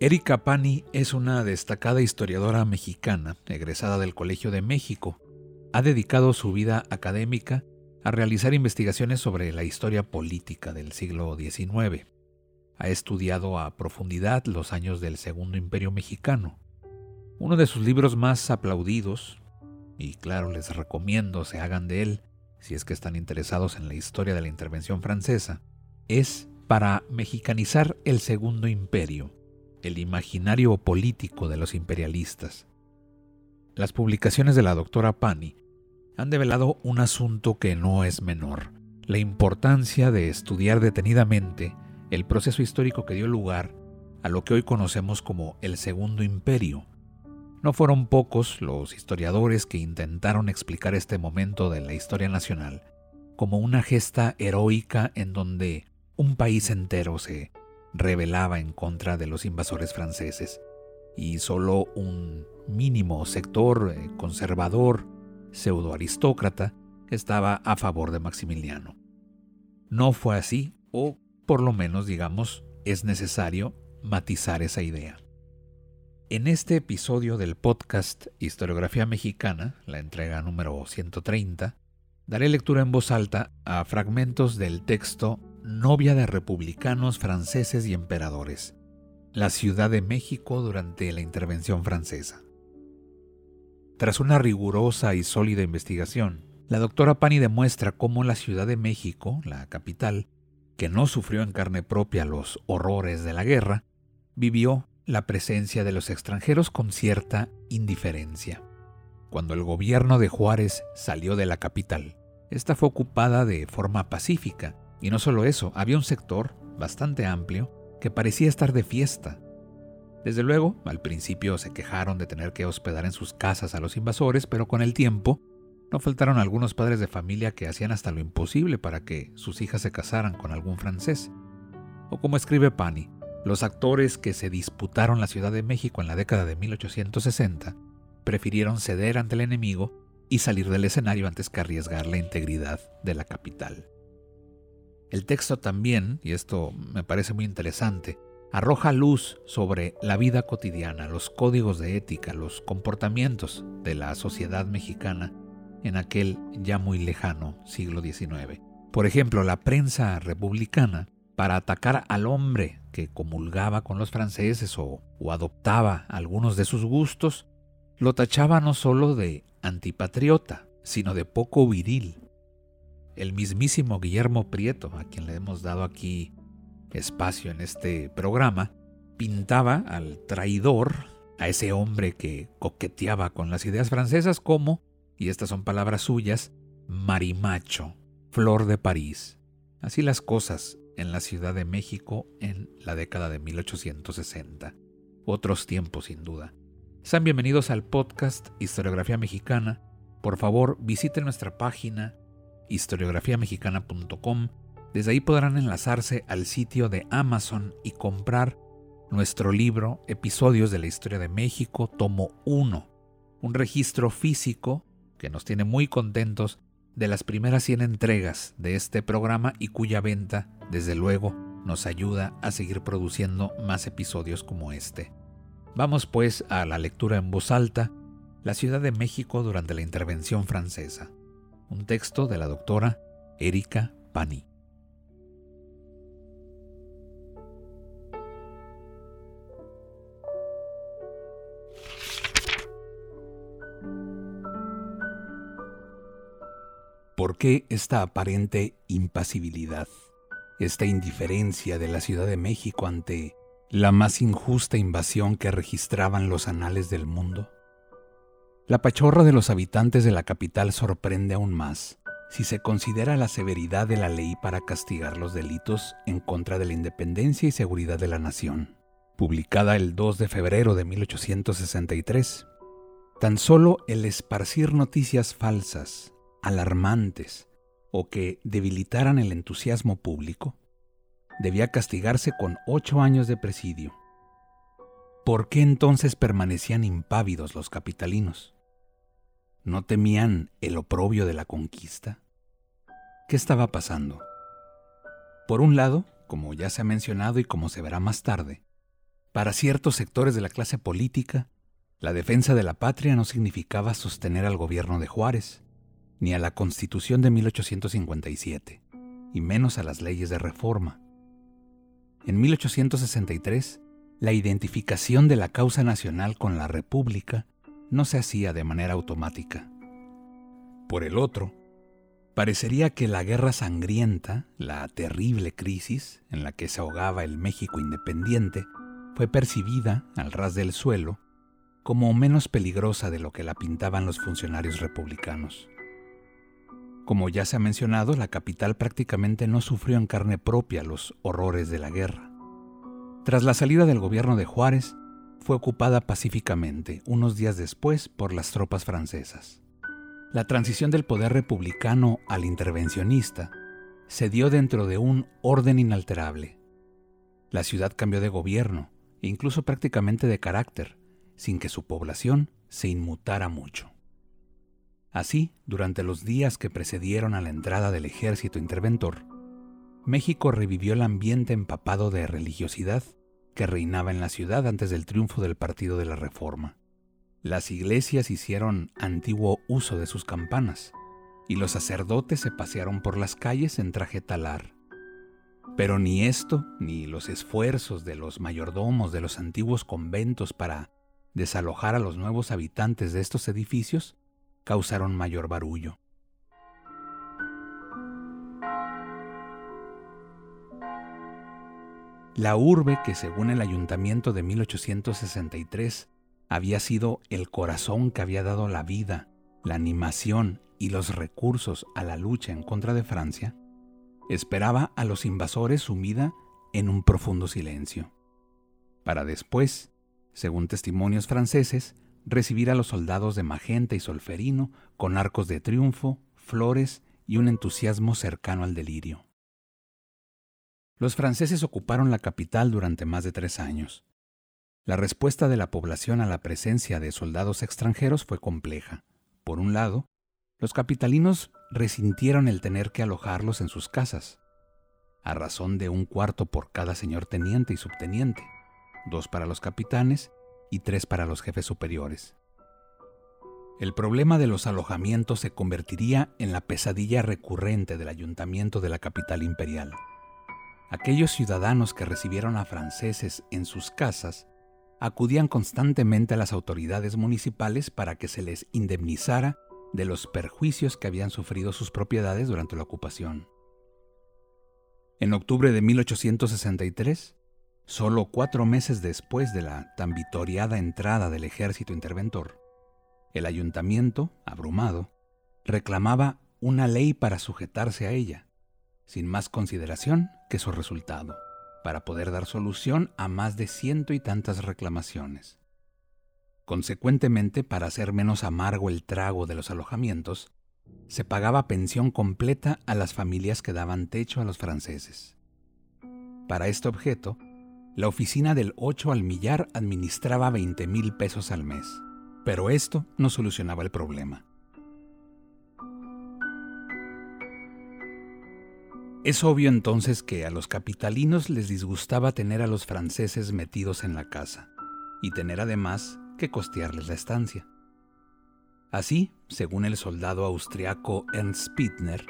Erika Pani es una destacada historiadora mexicana, egresada del Colegio de México. Ha dedicado su vida académica a realizar investigaciones sobre la historia política del siglo XIX. Ha estudiado a profundidad los años del Segundo Imperio Mexicano. Uno de sus libros más aplaudidos, y claro, les recomiendo se hagan de él si es que están interesados en la historia de la intervención francesa, es Para mexicanizar el Segundo Imperio, el imaginario político de los imperialistas. Las publicaciones de la doctora Pani han develado un asunto que no es menor, la importancia de estudiar detenidamente el proceso histórico que dio lugar a lo que hoy conocemos como el Segundo Imperio. No fueron pocos los historiadores que intentaron explicar este momento de la historia nacional como una gesta heroica en donde un país entero se rebelaba en contra de los invasores franceses y solo un mínimo sector eh, conservador, pseudoaristócrata, estaba a favor de Maximiliano. No fue así, o por lo menos digamos, es necesario matizar esa idea. En este episodio del podcast Historiografía Mexicana, la entrega número 130, daré lectura en voz alta a fragmentos del texto novia de republicanos franceses y emperadores, la Ciudad de México durante la intervención francesa. Tras una rigurosa y sólida investigación, la doctora Pani demuestra cómo la Ciudad de México, la capital, que no sufrió en carne propia los horrores de la guerra, vivió la presencia de los extranjeros con cierta indiferencia. Cuando el gobierno de Juárez salió de la capital, esta fue ocupada de forma pacífica y no solo eso, había un sector bastante amplio que parecía estar de fiesta. Desde luego, al principio se quejaron de tener que hospedar en sus casas a los invasores, pero con el tiempo no faltaron algunos padres de familia que hacían hasta lo imposible para que sus hijas se casaran con algún francés. O como escribe Pani, los actores que se disputaron la Ciudad de México en la década de 1860 prefirieron ceder ante el enemigo y salir del escenario antes que arriesgar la integridad de la capital. El texto también, y esto me parece muy interesante, arroja luz sobre la vida cotidiana, los códigos de ética, los comportamientos de la sociedad mexicana en aquel ya muy lejano siglo XIX. Por ejemplo, la prensa republicana, para atacar al hombre que comulgaba con los franceses o, o adoptaba algunos de sus gustos, lo tachaba no solo de antipatriota, sino de poco viril, el mismísimo Guillermo Prieto, a quien le hemos dado aquí espacio en este programa, pintaba al traidor, a ese hombre que coqueteaba con las ideas francesas como, y estas son palabras suyas, marimacho, flor de París. Así las cosas en la Ciudad de México en la década de 1860. Otros tiempos sin duda. Sean bienvenidos al podcast Historiografía Mexicana. Por favor, visiten nuestra página historiografiamexicana.com. Desde ahí podrán enlazarse al sitio de Amazon y comprar nuestro libro Episodios de la Historia de México, tomo 1, un registro físico que nos tiene muy contentos de las primeras 100 entregas de este programa y cuya venta, desde luego, nos ayuda a seguir produciendo más episodios como este. Vamos pues a la lectura en voz alta, la Ciudad de México durante la intervención francesa un texto de la doctora Erika Pani. ¿Por qué esta aparente impasibilidad, esta indiferencia de la Ciudad de México ante la más injusta invasión que registraban los anales del mundo? La pachorra de los habitantes de la capital sorprende aún más, si se considera la severidad de la ley para castigar los delitos en contra de la independencia y seguridad de la nación, publicada el 2 de febrero de 1863. Tan solo el esparcir noticias falsas, alarmantes o que debilitaran el entusiasmo público, debía castigarse con ocho años de presidio. ¿Por qué entonces permanecían impávidos los capitalinos? ¿No temían el oprobio de la conquista? ¿Qué estaba pasando? Por un lado, como ya se ha mencionado y como se verá más tarde, para ciertos sectores de la clase política, la defensa de la patria no significaba sostener al gobierno de Juárez, ni a la Constitución de 1857, y menos a las leyes de reforma. En 1863, la identificación de la causa nacional con la República no se hacía de manera automática. Por el otro, parecería que la guerra sangrienta, la terrible crisis en la que se ahogaba el México independiente, fue percibida, al ras del suelo, como menos peligrosa de lo que la pintaban los funcionarios republicanos. Como ya se ha mencionado, la capital prácticamente no sufrió en carne propia los horrores de la guerra. Tras la salida del gobierno de Juárez, fue ocupada pacíficamente unos días después por las tropas francesas. La transición del poder republicano al intervencionista se dio dentro de un orden inalterable. La ciudad cambió de gobierno, incluso prácticamente de carácter, sin que su población se inmutara mucho. Así, durante los días que precedieron a la entrada del ejército interventor, México revivió el ambiente empapado de religiosidad que reinaba en la ciudad antes del triunfo del Partido de la Reforma. Las iglesias hicieron antiguo uso de sus campanas, y los sacerdotes se pasearon por las calles en traje talar. Pero ni esto, ni los esfuerzos de los mayordomos de los antiguos conventos para desalojar a los nuevos habitantes de estos edificios causaron mayor barullo. La urbe que según el ayuntamiento de 1863 había sido el corazón que había dado la vida, la animación y los recursos a la lucha en contra de Francia, esperaba a los invasores sumida en un profundo silencio, para después, según testimonios franceses, recibir a los soldados de Magenta y Solferino con arcos de triunfo, flores y un entusiasmo cercano al delirio. Los franceses ocuparon la capital durante más de tres años. La respuesta de la población a la presencia de soldados extranjeros fue compleja. Por un lado, los capitalinos resintieron el tener que alojarlos en sus casas, a razón de un cuarto por cada señor teniente y subteniente, dos para los capitanes y tres para los jefes superiores. El problema de los alojamientos se convertiría en la pesadilla recurrente del ayuntamiento de la capital imperial. Aquellos ciudadanos que recibieron a franceses en sus casas acudían constantemente a las autoridades municipales para que se les indemnizara de los perjuicios que habían sufrido sus propiedades durante la ocupación. En octubre de 1863, solo cuatro meses después de la tan vitoriada entrada del ejército interventor, el ayuntamiento, abrumado, reclamaba una ley para sujetarse a ella, sin más consideración que su resultado, para poder dar solución a más de ciento y tantas reclamaciones. Consecuentemente, para hacer menos amargo el trago de los alojamientos, se pagaba pensión completa a las familias que daban techo a los franceses. Para este objeto, la oficina del 8 al millar administraba 20 mil pesos al mes, pero esto no solucionaba el problema. Es obvio entonces que a los capitalinos les disgustaba tener a los franceses metidos en la casa y tener además que costearles la estancia. Así, según el soldado austriaco Ernst Spittner,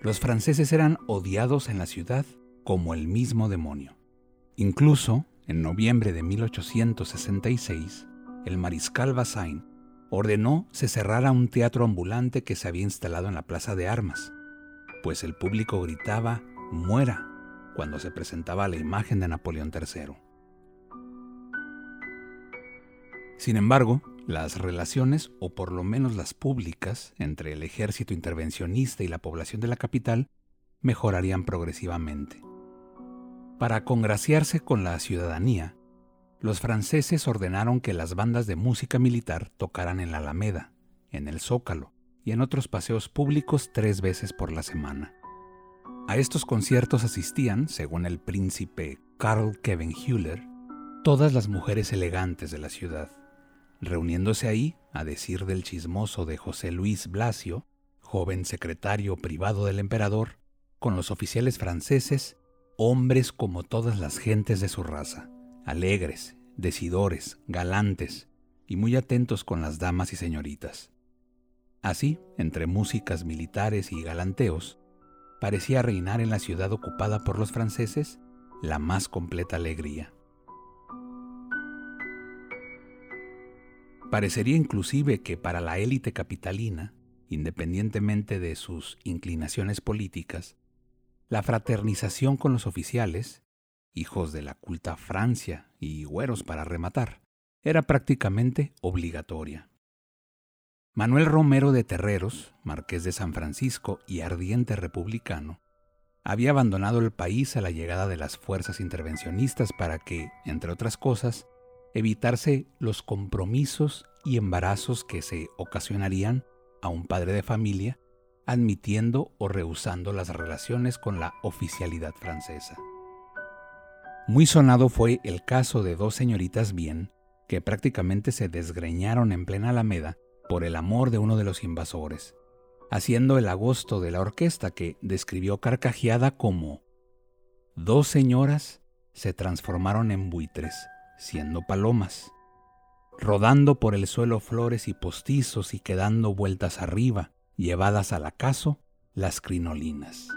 los franceses eran odiados en la ciudad como el mismo demonio. Incluso, en noviembre de 1866, el mariscal Bazaine ordenó se cerrara un teatro ambulante que se había instalado en la plaza de armas pues el público gritaba muera cuando se presentaba la imagen de Napoleón III. Sin embargo, las relaciones, o por lo menos las públicas, entre el ejército intervencionista y la población de la capital mejorarían progresivamente. Para congraciarse con la ciudadanía, los franceses ordenaron que las bandas de música militar tocaran en la Alameda, en el Zócalo y en otros paseos públicos tres veces por la semana. A estos conciertos asistían, según el príncipe Karl Kevin Hüller, todas las mujeres elegantes de la ciudad, reuniéndose ahí, a decir del chismoso de José Luis Blasio, joven secretario privado del emperador, con los oficiales franceses, hombres como todas las gentes de su raza alegres, decidores, galantes y muy atentos con las damas y señoritas. Así, entre músicas militares y galanteos, parecía reinar en la ciudad ocupada por los franceses la más completa alegría. Parecería inclusive que para la élite capitalina, independientemente de sus inclinaciones políticas, la fraternización con los oficiales hijos de la culta Francia y güeros para rematar, era prácticamente obligatoria. Manuel Romero de Terreros, marqués de San Francisco y ardiente republicano, había abandonado el país a la llegada de las fuerzas intervencionistas para que, entre otras cosas, evitarse los compromisos y embarazos que se ocasionarían a un padre de familia admitiendo o rehusando las relaciones con la oficialidad francesa. Muy sonado fue el caso de dos señoritas bien que prácticamente se desgreñaron en plena Alameda por el amor de uno de los invasores, haciendo el agosto de la orquesta que describió carcajeada como dos señoras se transformaron en buitres, siendo palomas, rodando por el suelo flores y postizos y quedando vueltas arriba, llevadas al acaso las crinolinas.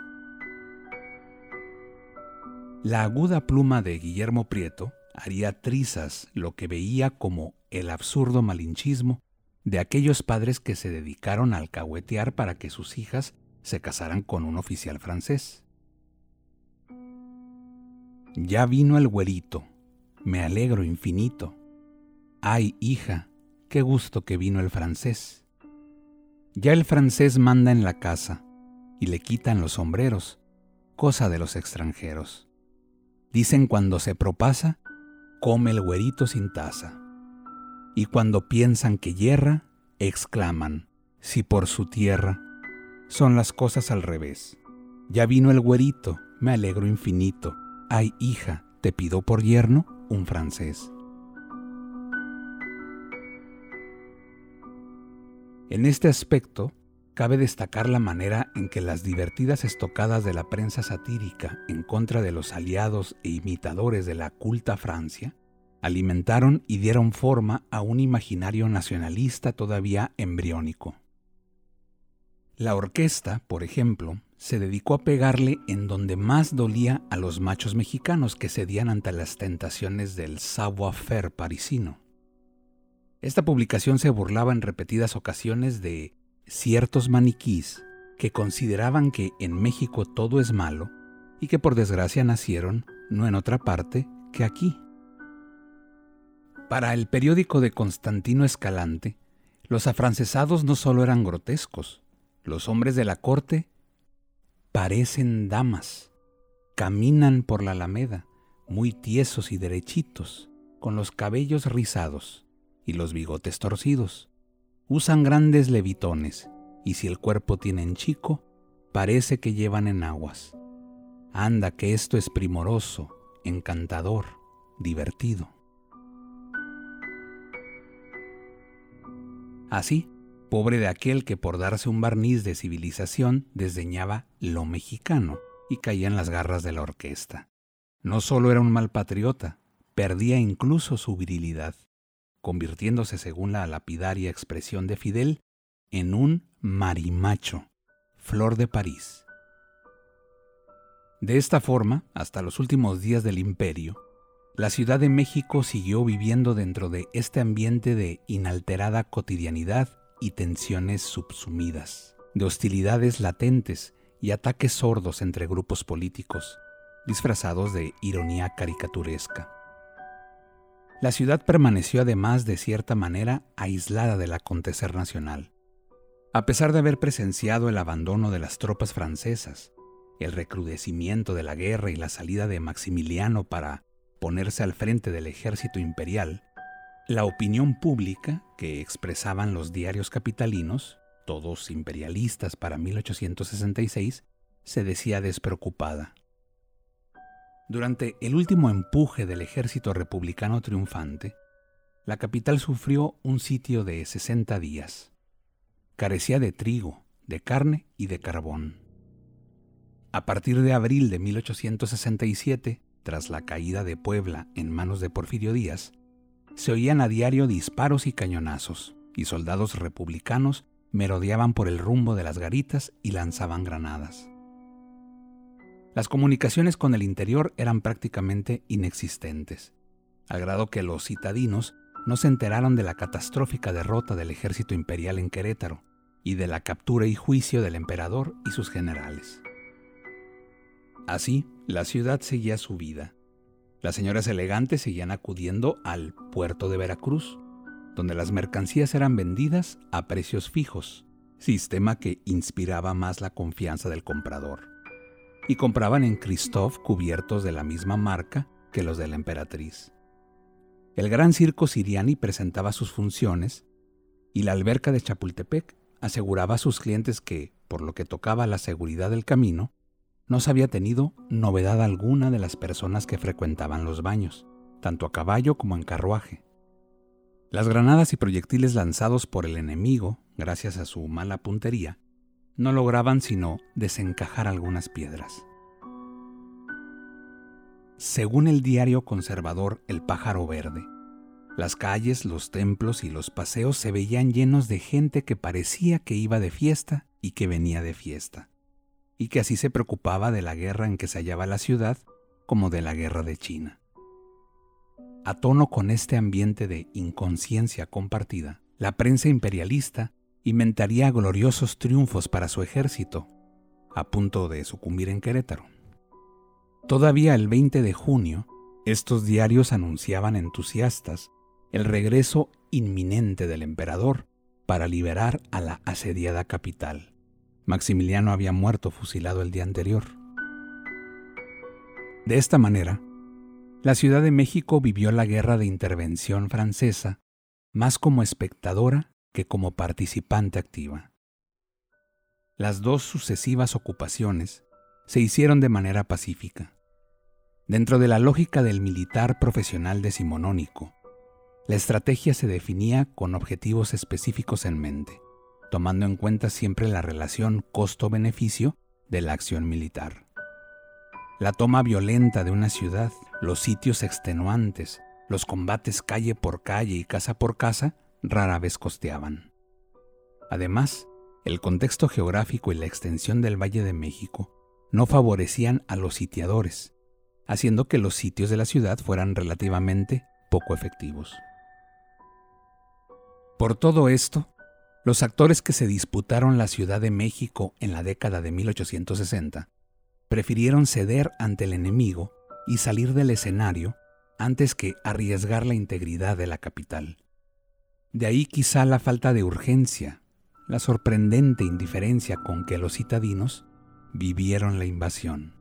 La aguda pluma de Guillermo Prieto haría trizas lo que veía como el absurdo malinchismo de aquellos padres que se dedicaron a alcahuetear para que sus hijas se casaran con un oficial francés. Ya vino el güerito, me alegro infinito. Ay, hija, qué gusto que vino el francés. Ya el francés manda en la casa y le quitan los sombreros, cosa de los extranjeros. Dicen cuando se propasa, come el güerito sin taza. Y cuando piensan que yerra, exclaman, si por su tierra son las cosas al revés. Ya vino el güerito, me alegro infinito. Ay, hija, te pido por yerno un francés. En este aspecto, Cabe destacar la manera en que las divertidas estocadas de la prensa satírica en contra de los aliados e imitadores de la culta Francia alimentaron y dieron forma a un imaginario nacionalista todavía embriónico. La orquesta, por ejemplo, se dedicó a pegarle en donde más dolía a los machos mexicanos que cedían ante las tentaciones del savoir-faire parisino. Esta publicación se burlaba en repetidas ocasiones de ciertos maniquís que consideraban que en México todo es malo y que por desgracia nacieron no en otra parte que aquí. Para el periódico de Constantino Escalante, los afrancesados no solo eran grotescos, los hombres de la corte parecen damas, caminan por la alameda, muy tiesos y derechitos, con los cabellos rizados y los bigotes torcidos Usan grandes levitones y si el cuerpo tienen chico, parece que llevan en aguas. Anda que esto es primoroso, encantador, divertido. Así, pobre de aquel que por darse un barniz de civilización desdeñaba lo mexicano y caía en las garras de la orquesta. No solo era un mal patriota, perdía incluso su virilidad convirtiéndose, según la lapidaria expresión de Fidel, en un marimacho, flor de París. De esta forma, hasta los últimos días del imperio, la Ciudad de México siguió viviendo dentro de este ambiente de inalterada cotidianidad y tensiones subsumidas, de hostilidades latentes y ataques sordos entre grupos políticos, disfrazados de ironía caricaturesca. La ciudad permaneció además de cierta manera aislada del acontecer nacional. A pesar de haber presenciado el abandono de las tropas francesas, el recrudecimiento de la guerra y la salida de Maximiliano para ponerse al frente del ejército imperial, la opinión pública que expresaban los diarios capitalinos, todos imperialistas para 1866, se decía despreocupada. Durante el último empuje del ejército republicano triunfante, la capital sufrió un sitio de 60 días. Carecía de trigo, de carne y de carbón. A partir de abril de 1867, tras la caída de Puebla en manos de Porfirio Díaz, se oían a diario disparos y cañonazos, y soldados republicanos merodeaban por el rumbo de las garitas y lanzaban granadas. Las comunicaciones con el interior eran prácticamente inexistentes, al grado que los citadinos no se enteraron de la catastrófica derrota del ejército imperial en Querétaro y de la captura y juicio del emperador y sus generales. Así, la ciudad seguía su vida. Las señoras elegantes seguían acudiendo al puerto de Veracruz, donde las mercancías eran vendidas a precios fijos, sistema que inspiraba más la confianza del comprador y compraban en Christoph cubiertos de la misma marca que los de la emperatriz. El gran circo siriani presentaba sus funciones y la alberca de Chapultepec aseguraba a sus clientes que, por lo que tocaba la seguridad del camino, no se había tenido novedad alguna de las personas que frecuentaban los baños, tanto a caballo como en carruaje. Las granadas y proyectiles lanzados por el enemigo, gracias a su mala puntería, no lograban sino desencajar algunas piedras. Según el diario conservador El pájaro verde, las calles, los templos y los paseos se veían llenos de gente que parecía que iba de fiesta y que venía de fiesta, y que así se preocupaba de la guerra en que se hallaba la ciudad como de la guerra de China. A tono con este ambiente de inconsciencia compartida, la prensa imperialista inventaría gloriosos triunfos para su ejército, a punto de sucumbir en Querétaro. Todavía el 20 de junio, estos diarios anunciaban entusiastas el regreso inminente del emperador para liberar a la asediada capital. Maximiliano había muerto fusilado el día anterior. De esta manera, la Ciudad de México vivió la guerra de intervención francesa más como espectadora que como participante activa. Las dos sucesivas ocupaciones se hicieron de manera pacífica. Dentro de la lógica del militar profesional decimonónico, la estrategia se definía con objetivos específicos en mente, tomando en cuenta siempre la relación costo-beneficio de la acción militar. La toma violenta de una ciudad, los sitios extenuantes, los combates calle por calle y casa por casa rara vez costeaban. Además, el contexto geográfico y la extensión del Valle de México no favorecían a los sitiadores, haciendo que los sitios de la ciudad fueran relativamente poco efectivos. Por todo esto, los actores que se disputaron la Ciudad de México en la década de 1860 prefirieron ceder ante el enemigo y salir del escenario antes que arriesgar la integridad de la capital. De ahí quizá la falta de urgencia, la sorprendente indiferencia con que los citadinos vivieron la invasión.